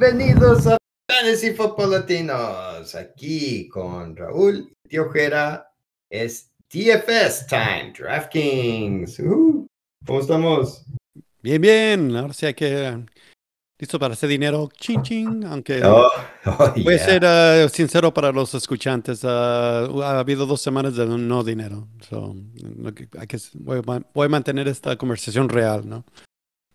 Bienvenidos a Fantasy Football Latinos. Aquí con Raúl y Ojera es DFS Time, DraftKings. Uh, ¿Cómo estamos? Bien, bien. Ahora sí hay que. Listo para hacer dinero, ching ching, aunque Oh, oh, voy a yeah. ser uh, sincero para los escuchantes. uh, ha habido dos semanas de no dinero. So, no hay que, voy, a voy a mantener esta conversación real, ¿no?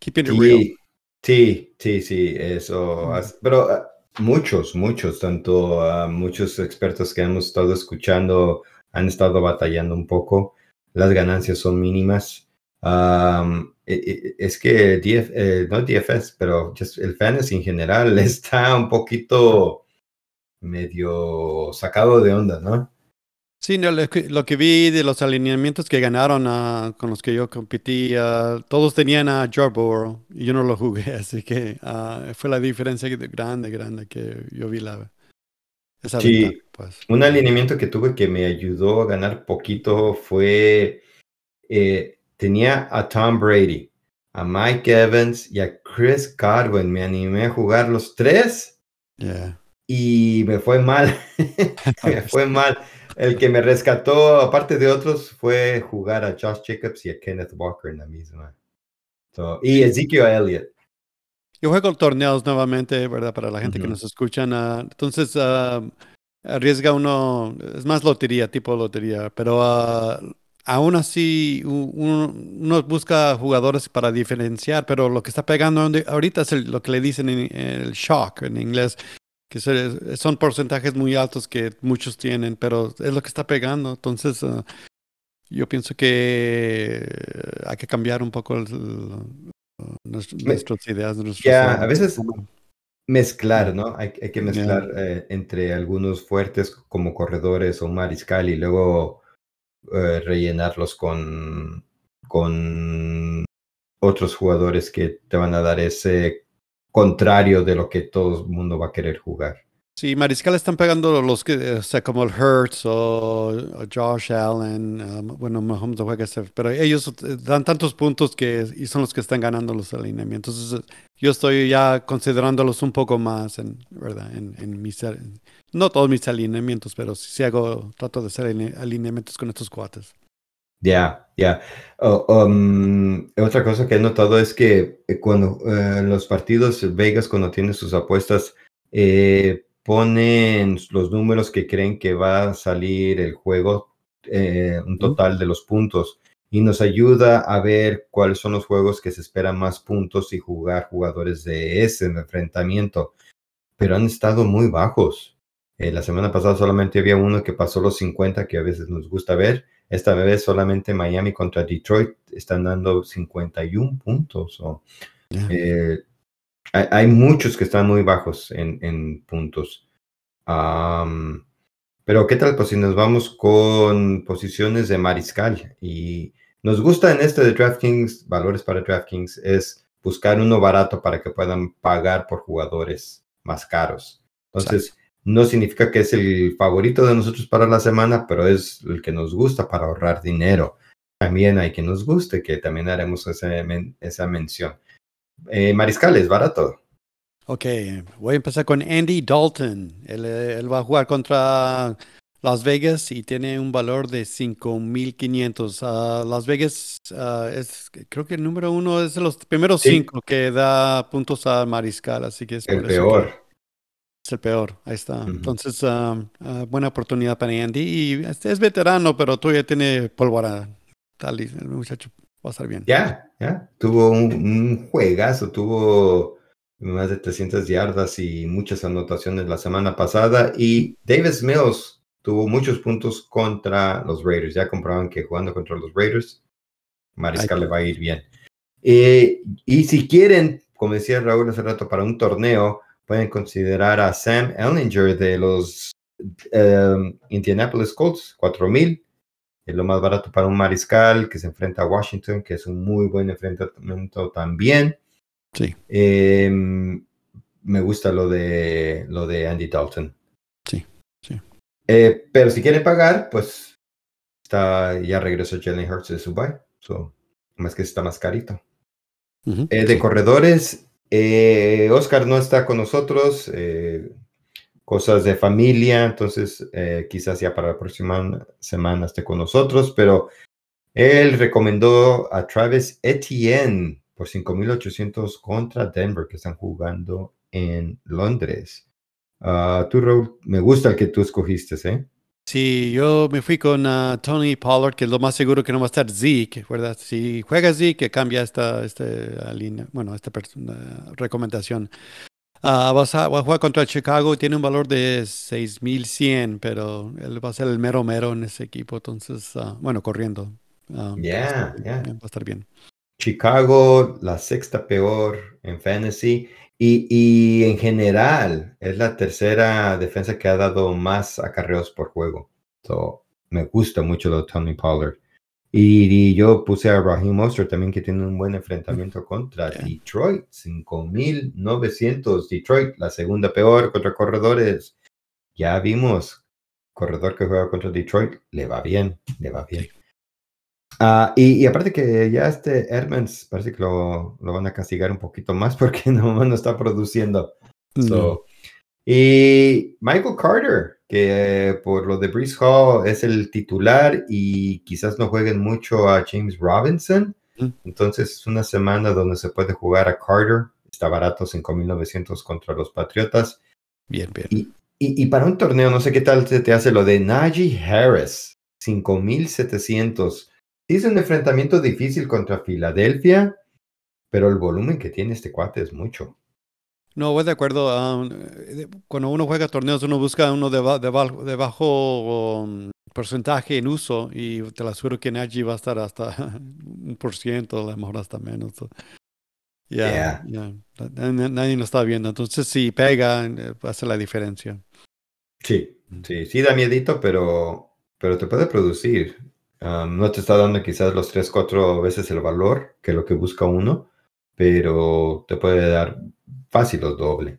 Keeping it real. Sí, sí, sí, eso. Pero ah, muchos, muchos, tanto ah, muchos expertos que hemos estado escuchando han estado batallando un poco. Las ganancias son mínimas. E- es que DF, eh, no DFS, pero just el fantasy en general está un poquito medio sacado de onda, ¿no? Sí, no, lo, que, lo que vi de los alineamientos que ganaron ah, con los que yo competí, ah, todos tenían a Joe Burrow y yo no lo jugué, así que ah, fue la diferencia que- grande, grande que yo vi la esa Sí. pues. Un alineamiento que tuve que me ayudó a ganar poquito fue, eh, tenía a Tom Brady, a Mike Evans y a Chris Godwin. Me animé a jugar los tres Yeah. y me fue mal. me fue mal. El que me rescató, aparte de otros, fue jugar a Josh Jacobs y a Kenneth Walker en la misma. So, y Ezekiel Elliott. Yo juego torneos nuevamente, ¿verdad? Para la gente que nos escuchan. ah, entonces, ah, arriesga uno, es más lotería, tipo lotería, pero ah, aún así uno, uno busca jugadores para diferenciar, pero lo que está pegando ahorita es el- lo que le dicen en, el shock en inglés, que se- son porcentajes muy altos que muchos tienen, pero es lo que está pegando. Entonces, ah, yo pienso que hay que cambiar un poco el- el- nuestro- Me- nuestras ideas. Ya, a veces mezclar, ¿no? Hay, hay que mezclar eh, entre algunos fuertes como corredores o mariscal y luego eh, rellenarlos con, con otros jugadores que te van a dar ese contrario de lo que todo el mundo va a querer jugar. Sí, Mariscal están pegando los que, o sea, como el Hertz o, Josh Allen, um, bueno, Mahomes no juega ese, pero ellos eh, dan tantos puntos que y son los que están ganando los alineamientos. Entonces, yo estoy ya considerándolos un poco más, en, ¿verdad? En, mis, no todos mis alineamientos, pero sí hago, trato de hacer aline- alineamientos con estos cuates. Ya, ya. Oh, um, otra cosa que he notado es que eh, cuando eh, los partidos Vegas, cuando tiene sus apuestas, eh, ponen los números que creen que va a salir el juego, eh, un total de los puntos, y nos ayuda a ver cuáles son los juegos que se esperan más puntos y jugar jugadores de ese enfrentamiento. Pero han estado muy bajos. Eh, la semana pasada solamente había uno que pasó los 50, que a veces nos gusta ver. Esta vez solamente Miami contra Detroit están dando 51 puntos. o, Ya. eh, hay, hay muchos que están muy bajos en, en puntos. Am, pero ¿qué tal? Pues si nos vamos con posiciones de mariscal y nos gusta en este de DraftKings, valores para DraftKings, es buscar uno barato para que puedan pagar por jugadores más caros. Entonces, no significa que es el favorito de nosotros para la semana, pero es el que nos gusta para ahorrar dinero. También hay que nos guste, que también haremos esa, men- esa mención. Eh, mariscal es barato. Ok, voy a empezar con Andy Dalton. Él, él va a jugar contra Las Vegas y tiene un valor de 5.500. Ah, Las Vegas ah, es, creo que el número uno es de los primeros Sí. cinco que da puntos a Mariscal, así que es El peor. Es el peor. Ahí está. Entonces, ah, buena oportunidad para Andy. Y este es veterano, pero todavía tiene pólvora. Tal y el muchacho va a estar bien. Ya, ya. Tuvo un, un juegazo, tuvo más de 300 yardas y muchas anotaciones la semana pasada. Y Davis Mills tuvo muchos puntos contra los Raiders. Ya comprobaron que jugando contra los Raiders, Mariscal Ay. le va a ir bien. Eh, y si quieren, como decía Raúl hace rato, para un torneo, pueden considerar a Sam Ellinger de los eh, Indianapolis Colts, 4000. Es lo más barato para un mariscal que se enfrenta a Washington, que es un muy buen enfrentamiento también. Sí. Eh, me gusta lo de lo de Andy Dalton. Sí, sí. Eh, pero si quieren pagar, pues está ya regresó Jalen Hurts de su bye. So, más que está más carito. Eh, de sí. corredores, eh, Oscar no está con nosotros, eh, cosas de familia, entonces eh, quizás ya para la próxima semana esté con nosotros, pero él recomendó a Travis Etienne por 5.800 contra Denver, que están jugando en Londres. Uh, tú, Raúl, me gusta el que tú escogiste, ¿eh? Sí, yo me fui con uh, Tony Pollard, que es lo más seguro que no va a estar Zeke, ¿verdad? Si juega Zeke, cambia esta, esta línea, bueno, esta recomendación. Uh, va, a, jugar contra Chicago, tiene un valor de 6.100, pero él va a ser el mero mero en ese equipo, entonces, bueno, corriendo. Ya, ya. Va a estar bien. Chicago, la sexta peor en fantasy. Y, en general, es la tercera defensa que ha dado más acarreos por juego. So, me gusta mucho lo de Tony Pollard. Y, yo puse a Raheem Monster también, que tiene un buen enfrentamiento contra Detroit. 5.900. Detroit, la segunda peor contra corredores. Ya vimos, corredor que juega contra Detroit, le va bien, le va bien. Ah, y, aparte que ya este Hermans parece que lo, lo, van a castigar un poquito más porque no, no está produciendo. Y Michael Carter, que por lo de Brees Hall es el titular y quizás no jueguen mucho a James Robinson. Entonces es una semana donde se puede jugar a Carter. Está barato, 5.900 contra los Patriotas. Bien, bien. Y, y, y, para un torneo, no sé qué tal se te hace lo de Najee Harris, 5.700 es un enfrentamiento difícil contra Filadelfia, pero el volumen que tiene este cuate es mucho. No, voy de acuerdo. Eh, cuando uno juega torneos, uno busca uno de, de, bajo um, porcentaje en uso y te lo aseguro que allí va a estar hasta un por ciento, a lo mejor hasta menos. Ya, nadie lo está viendo. Entonces, si pega, eh, hacer la diferencia. Sí, sí, sí da miedito, pero, pero te puede producir no te está dando quizás los 3, 4 veces el valor que lo que busca uno, pero te puede dar fácil o doble.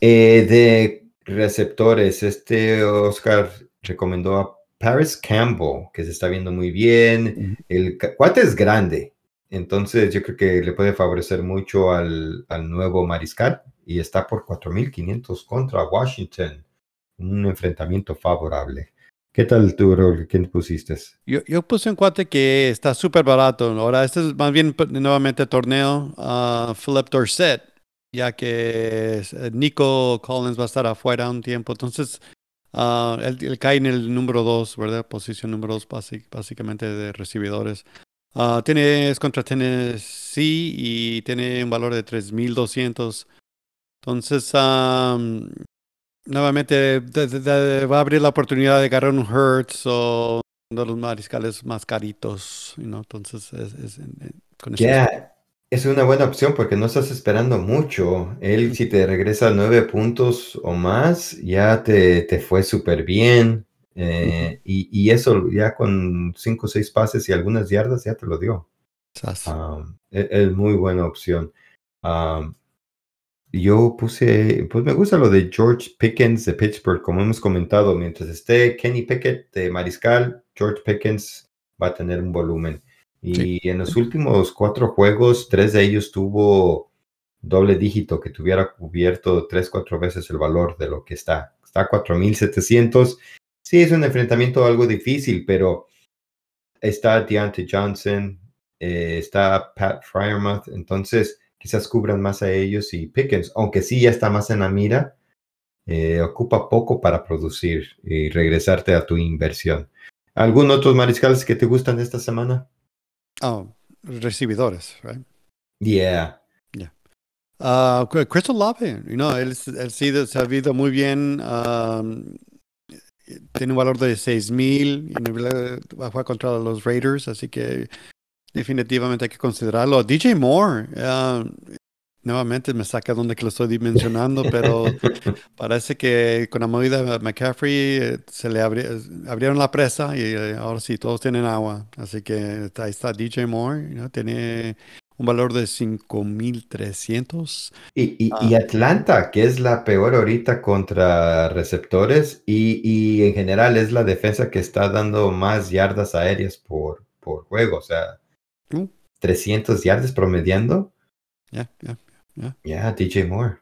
Eh, de receptores, este Oscar recomendó a Paris Campbell, que se está viendo muy bien. El cuate es grande, entonces yo creo que le puede favorecer mucho al, al nuevo mariscal y está por 4.500 contra Washington. Un enfrentamiento favorable. ¿Qué tal tú, Raúl? ¿Quién pusiste? Yo, yo puse un cuate que está súper barato. Ahora, este es más bien nuevamente torneo a Philip Dorset, ya que eh, Nico Collins va a estar afuera un tiempo. Entonces, uh, él, cae en el número 2, ¿verdad? Posición número 2, básicamente de recibidores. Uh, tiene, es contra Tennessee y tiene un valor de 3.200. Entonces, um, nuevamente va a abrir la oportunidad de agarrar un Hertz o uno de los mariscales más caritos, ¿no? Entonces, es, es una buena opción porque no estás esperando mucho. Él, si te regresa nueve puntos o más, ya te, te fue súper bien. Eh, y, y, eso ya con cinco o seis pases y algunas yardas ya te lo dio. Um, e, es, muy buena opción. Um, yo puse, pues me gusta lo de George Pickens de Pittsburgh, como hemos comentado, mientras esté Kenny Pickett de Mariscal, George Pickens va a tener un volumen. Y en los últimos cuatro juegos, tres de ellos tuvo doble dígito que tuviera cubierto tres, cuatro veces el valor de lo que está. Está a 4.700. Sí, es un enfrentamiento algo difícil, pero está Deontay Johnson, eh, está Pat Fryermuth, entonces quizás cubran más a ellos y Pickens, aunque sí ya está más en la mira, eh, ocupa poco para producir y regresarte a tu inversión. ¿Algún otros mariscales que te gustan esta semana? Oh, recibidores, right? Yeah. Yeah. Uh, Crystal Love, you know, él, él, sí se ha visto muy bien. Um, tiene un valor de 6 mil y va a jugar contra los Raiders, así que Definitivamente hay que considerarlo. DJ Moore, nuevamente me saca donde que lo estoy dimensionando, pero parece que con la movida de McCaffrey eh, se le abrieron la presa y eh, ahora sí, todos tienen agua. Así que ahí está DJ Moore, tiene un valor de 5.300. Y, y, y, ah. Atlanta, que es la peor ahorita contra receptores y, y, en general es la defensa que está dando más yardas aéreas por, por juego. O sea, 300 yardas promediando. Ya, ya. Yeah. Yeah, DJ Moore.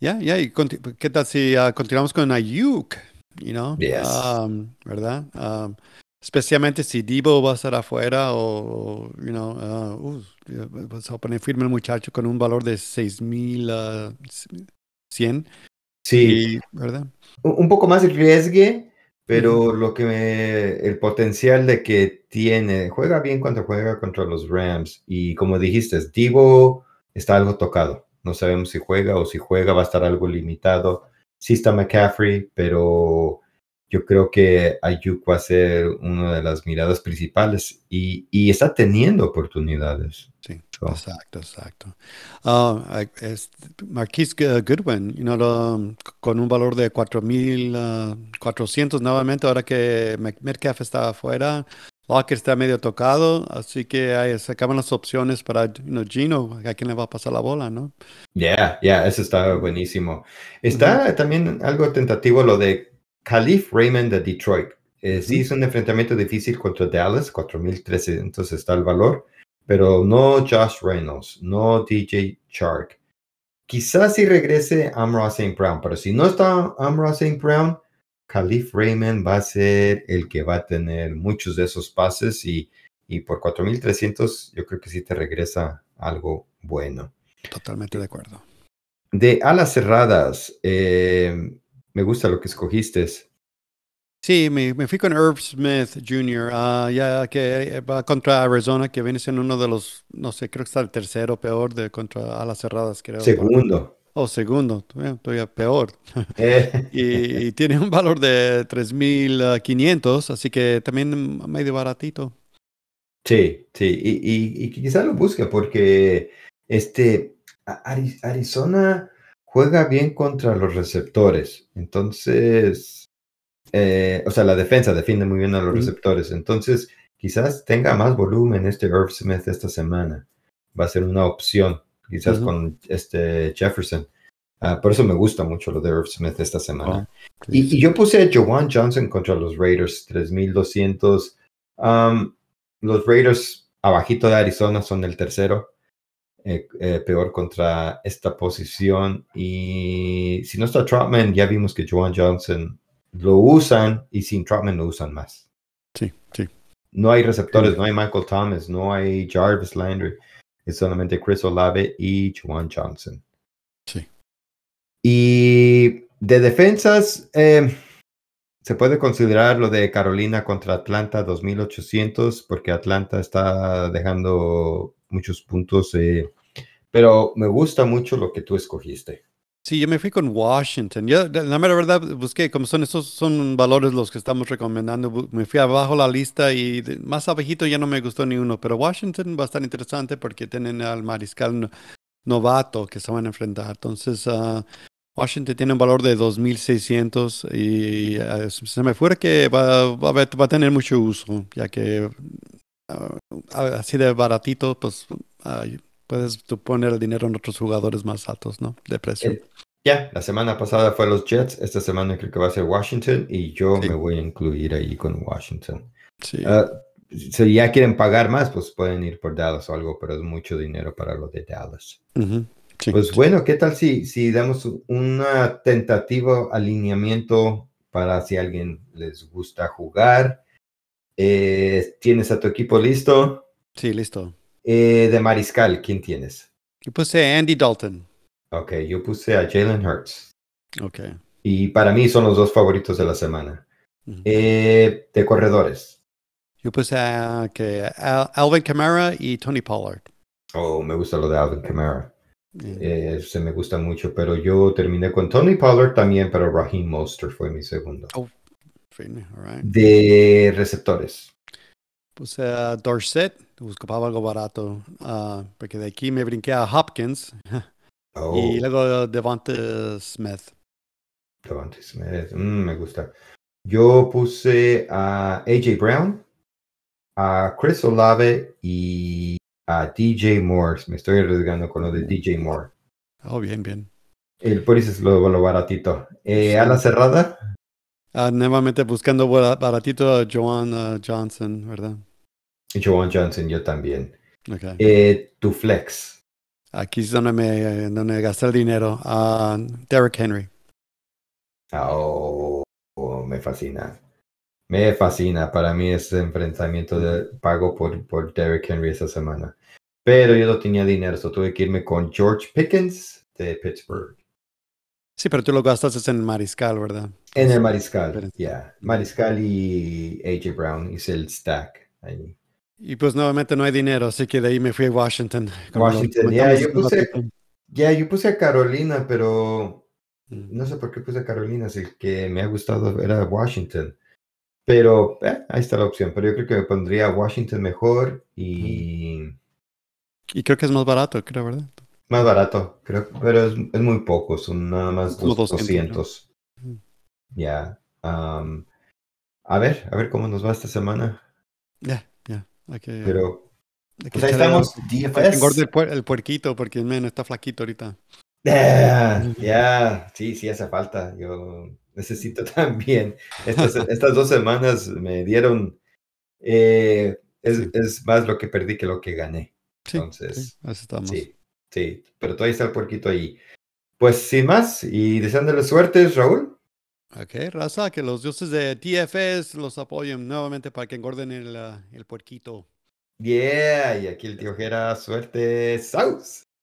Ya, ya, y ¿qué tal si ah, continuamos con Ayuk? You know? Yes. Um, ¿Verdad? Um, especialmente si Debo va a estar afuera o, you know, ah, uh, vas a poner firme el muchacho con un valor de 6,100. Sí, Y, ¿verdad? un un poco más riesgue, pero lo que el potencial de que tiene, juega bien cuando juega contra los Rams y como dijiste, Divo está algo tocado. No sabemos si juega o si juega va a estar algo limitado. Sí está McCaffrey, pero yo creo que Ayuk va a ser una de las miradas principales y, y está teniendo oportunidades. Sí, So, exacto, exacto. Ah, ah, es Marquise G- Goodwin, you know, lo- con un valor de 4.400 nuevamente, ahora que Metcalf está afuera, Lockett está medio tocado, así que ahí sacaban las opciones para you know, Gino, a quién le va a pasar la bola, ¿no? Yeah, yeah, eso está buenísimo. Está también algo tentativo lo de Khalif Raymond de Detroit. Eh, Sí, es un enfrentamiento difícil contra Dallas, 4.300 está el valor, pero no Josh Reynolds, no DJ Chark. Quizás si regrese Amra St. Brown, pero si no está Amra St. Brown, Khalif Raymond va a ser el que va a tener muchos de esos pases y, y por 4.300 yo creo que sí te regresa algo bueno. Totalmente de acuerdo. De alas cerradas, eh, me gusta lo que escogiste. Sí, me, me fui con Herb Smith Jr., ah, ya que va contra Arizona, que viene siendo uno de los, no sé, creo que está el tercero peor de contra alas cerradas, creo. Segundo. O segundo, todavía, peor. Eh, Y, y tiene un valor de 3.500, así que también medio baratito. sí, sí, y, y, y quizá lo busque porque este Arizona juega bien contra los receptores. Entonces, eh, o sea, la defensa defiende muy bien a los receptores. Entonces, quizás tenga más volumen este Irv Smith esta semana. Va a ser una opción, quizás con este Jefferson. Ah, por eso me gusta mucho lo de Irv Smith esta semana. Oh, Y, y yo puse a Joan Johnson contra los Raiders, 3200. Um, los Raiders, abajito de Arizona, son el tercero. Eh, eh, peor contra esta posición. Y si no está Trotman, ya vimos que Joan Johnson lo usan y sin Trotman lo usan más. Sí, sí. No hay receptores, no hay Michael Thomas, no hay Jarvis Landry. Es solamente Chris Olave y Joan Johnson. Sí. Y de defensas, eh, se puede considerar lo de Carolina contra Atlanta 2800, porque Atlanta está dejando muchos puntos, eh, pero me gusta mucho lo que tú escogiste. Sí, yo me fui con Washington. Yo, la mera verdad, busqué, como son esos son valores los que estamos recomendando, me fui abajo la lista y más abajito ya no me gustó ni uno, pero Washington va a estar interesante porque tienen al mariscal no- novato que se van a enfrentar. Entonces, ah, Washington tiene un valor de 2.600 y ah, se me fuera que va, va a tener mucho uso, ya que ah, así de baratito, pues ah, puedes tú poner el dinero en otros jugadores más altos, ¿no? De precio. Eh, Ya, la semana pasada fue los Jets, esta semana creo que va a ser Washington y yo Sí. me voy a incluir ahí con Washington. Sí. Ah, si ya quieren pagar más, pues pueden ir por Dallas o algo, pero es mucho dinero para lo de Dallas. Sí, Pues sí. bueno, ¿qué tal si, si damos un tentativo alineamiento para si alguien les gusta jugar? Eh, ¿Tienes a tu equipo listo? Sí, listo. Eh, de Mariscal, ¿quién tienes? Yo puse Andy Dalton. Ok, yo puse a Jalen Hurts. Ok. Y para mí son los dos favoritos de la semana. Eh, de corredores. Yo puse a Al- Alvin Kamara y Tony Pollard. Oh, me gusta lo de Alvin Kamara. Eh, se me gusta mucho, pero yo terminé con Tony Pollard también, pero Raheem Mostert fue mi segundo. All right. De receptores. Puse a Dorset, buscaba algo barato, ah, porque de aquí me brinqué a Hopkins Oh, y luego Devonta Smith. Devontae Smith, mm, me gusta. Yo puse a AJ Brown, a Chris Olave y a DJ Moore. Me estoy arriesgando con lo de DJ Moore. Oh, bien, bien. El por eso es lo, lo baratito. Eh, Sí. A la cerrada, Ah, nuevamente buscando bara- baratito a Joan Johnson, ¿verdad? Joan Johnson, yo también. Ok. Eh, tu flex. Aquí es donde me donde gasté el dinero. a Derrick Henry. Oh, oh, me fascina. Me fascina. Para mí ese enfrentamiento de pago por, por Derrick Henry esa semana. Pero yo no tenía dinero, so tuve que irme con George Pickens de Pittsburgh. Sí, pero tú lo gastas en el Mariscal, ¿verdad? En el Mariscal, ya. Mariscal y AJ Brown hice el stack ahí. Y pues nuevamente no hay dinero, así que de ahí me fui a Washington. Washington, ya, yo puse, ya, yo puse a Carolina, pero mm. no sé por qué puse a Carolina, si el que me ha gustado era Washington. Pero eh, ahí está la opción, pero yo creo que me pondría Washington mejor y... Y creo que es más barato, creo, ¿verdad? Más barato, creo, pero es, es muy poco, son nada más 200. Ya. a ver, a ver cómo nos va esta semana. Ya, ya. pero pues ahí estamos, DFS. El, el, puerquito porque men, está flaquito ahorita. Ya, sí, sí hace falta. Yo necesito también. Estas, estas dos semanas me dieron. Eh, es, es, más lo que perdí que lo que gané. Entonces, sí, sí, pero todavía está el puerquito ahí. Pues sin más, y deseándole suerte, Raúl. Ok, raza, que los dioses de TFS los apoyen nuevamente para que engorden el, el puerquito. Yeah, y aquí el tío Jera, suerte, Saus.